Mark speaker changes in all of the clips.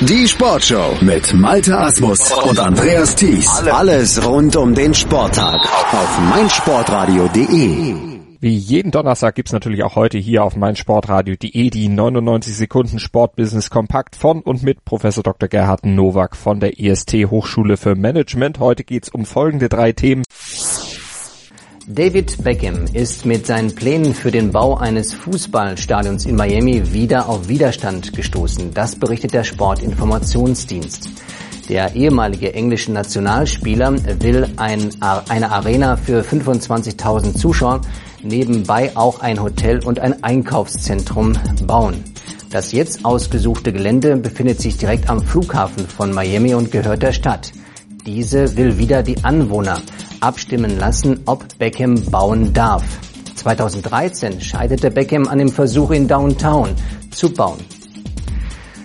Speaker 1: Die Sportshow mit Malte Asmus und Andreas Thies. Alles rund um den Sporttag auf meinsportradio.de.
Speaker 2: Wie jeden Donnerstag gibt's natürlich auch heute hier auf meinsportradio.de die 99 Sekunden Sportbusiness Kompakt von und mit Professor Dr. Gerhard Nowak von der IST Hochschule für Management. Heute geht's um folgende drei Themen.
Speaker 3: David Beckham ist mit seinen Plänen für den Bau eines Fußballstadions in Miami wieder auf Widerstand gestoßen. Das berichtet der Sportinformationsdienst. Der ehemalige englische Nationalspieler will ein, eine Arena für 25.000 Zuschauer, nebenbei auch ein Hotel und ein Einkaufszentrum bauen. Das jetzt ausgesuchte Gelände befindet sich direkt am Flughafen von Miami und gehört der Stadt. Diese will wieder die Anwohner abstimmen lassen, ob Beckham bauen darf. 2013 scheiterte Beckham an dem Versuch in Downtown zu bauen.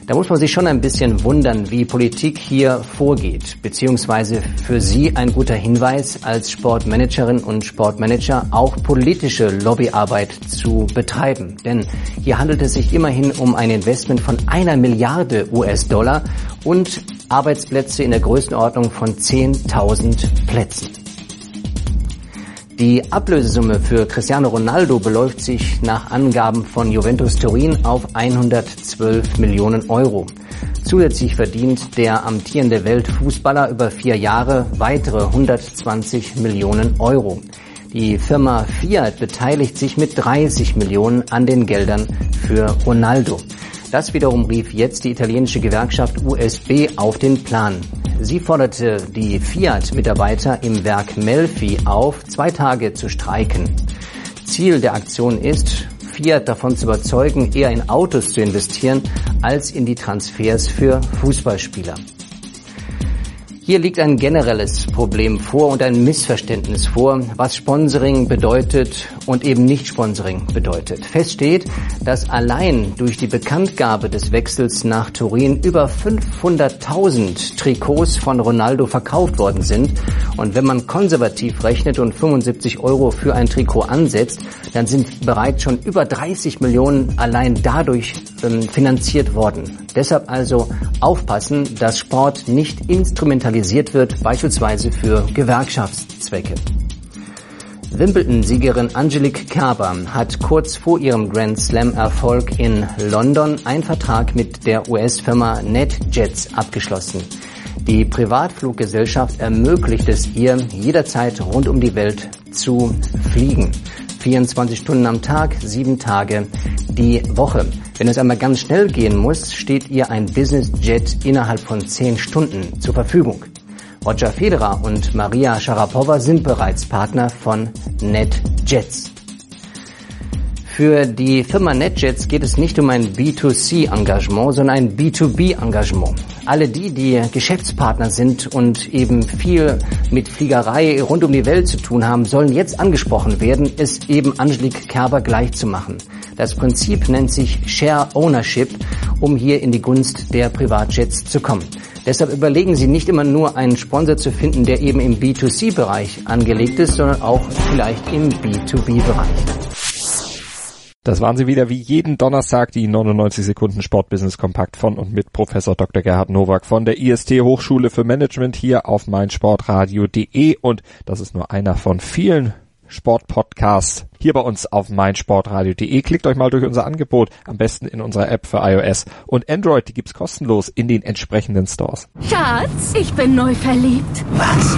Speaker 3: Da muss man sich schon ein bisschen wundern, wie Politik hier vorgeht, beziehungsweise für Sie ein guter Hinweis, als Sportmanagerin und Sportmanager auch politische Lobbyarbeit zu betreiben. Denn hier handelt es sich immerhin um ein Investment von einer Milliarde US-Dollar und Arbeitsplätze in der Größenordnung von 10.000 Plätzen. Die Ablösesumme für Cristiano Ronaldo beläuft sich nach Angaben von Juventus Turin auf 112 Millionen Euro. Zusätzlich verdient der amtierende Weltfußballer über vier Jahre weitere 120 Millionen Euro. Die Firma Fiat beteiligt sich mit 30 Millionen an den Geldern für Ronaldo. Das wiederum rief jetzt die italienische Gewerkschaft USB auf den Plan. Sie forderte die Fiat-Mitarbeiter im Werk Melfi auf, zwei Tage zu streiken. Ziel der Aktion ist, Fiat davon zu überzeugen, eher in Autos zu investieren, als in die Transfers für Fußballspieler. Hier liegt ein generelles Problem vor und ein Missverständnis vor, was Sponsoring bedeutet und eben nicht Sponsoring bedeutet. Fest steht, dass allein durch die Bekanntgabe des Wechsels nach Turin über 500.000 Trikots von Ronaldo verkauft worden sind. Und wenn man konservativ rechnet und 75 Euro für ein Trikot ansetzt, dann sind bereits schon über 30 Millionen allein dadurch ähm, finanziert worden. Deshalb also aufpassen, dass Sport nicht instrumentalisiert wird, beispielsweise für Gewerkschaftszwecke. Wimbledon-Siegerin Angelique Kerber hat kurz vor ihrem Grand Slam-Erfolg in London einen Vertrag mit der US-Firma NetJets abgeschlossen. Die Privatfluggesellschaft ermöglicht es ihr, jederzeit rund um die Welt zu fliegen. 24 Stunden am Tag, sieben Tage die Woche. Wenn es einmal ganz schnell gehen muss, steht ihr ein Business Jet innerhalb von zehn Stunden zur Verfügung. Roger Federer und Maria Sharapova sind bereits Partner von NetJets. Für die Firma NetJets geht es nicht um ein B2C-Engagement, sondern ein B2B-Engagement. Alle die, die Geschäftspartner sind und eben viel mit Fliegerei rund um die Welt zu tun haben, sollen jetzt angesprochen werden, es eben Angelique Kerber gleich zu machen. Das Prinzip nennt sich Share Ownership, um hier in die Gunst der Privatjets zu kommen. Deshalb überlegen Sie nicht immer nur einen Sponsor zu finden, der eben im B2C-Bereich angelegt ist, sondern auch vielleicht im B2B-Bereich.
Speaker 2: Das waren sie wieder wie jeden Donnerstag, die 99 Sekunden Sportbusiness Kompakt von und mit Professor Dr. Gerhard Nowak von der IST Hochschule für Management hier auf meinsportradio.de und das ist nur einer von vielen Sportpodcasts hier bei uns auf meinsportradio.de. Klickt euch mal durch unser Angebot, am besten in unserer App für iOS und Android, die gibt's kostenlos in den entsprechenden Stores.
Speaker 4: Schatz, ich bin neu verliebt.
Speaker 5: Was?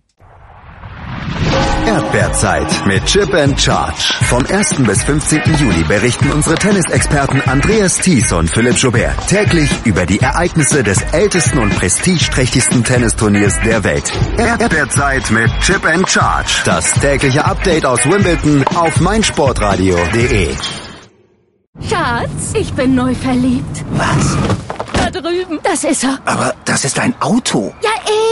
Speaker 1: Erdbeerzeit mit Chip and Charge. Vom 1. bis 15. Juli berichten unsere Tennisexperten Andreas Thies und Philipp Joubert täglich über die Ereignisse des ältesten und prestigeträchtigsten Tennisturniers der Welt. Erdbeerzeit mit Chip and Charge. Das tägliche Update aus Wimbledon auf meinsportradio.de.
Speaker 4: Schatz, ich bin neu verliebt.
Speaker 5: Was?
Speaker 4: Da drüben. Das ist er.
Speaker 5: Aber das ist ein Auto.
Speaker 4: Ja,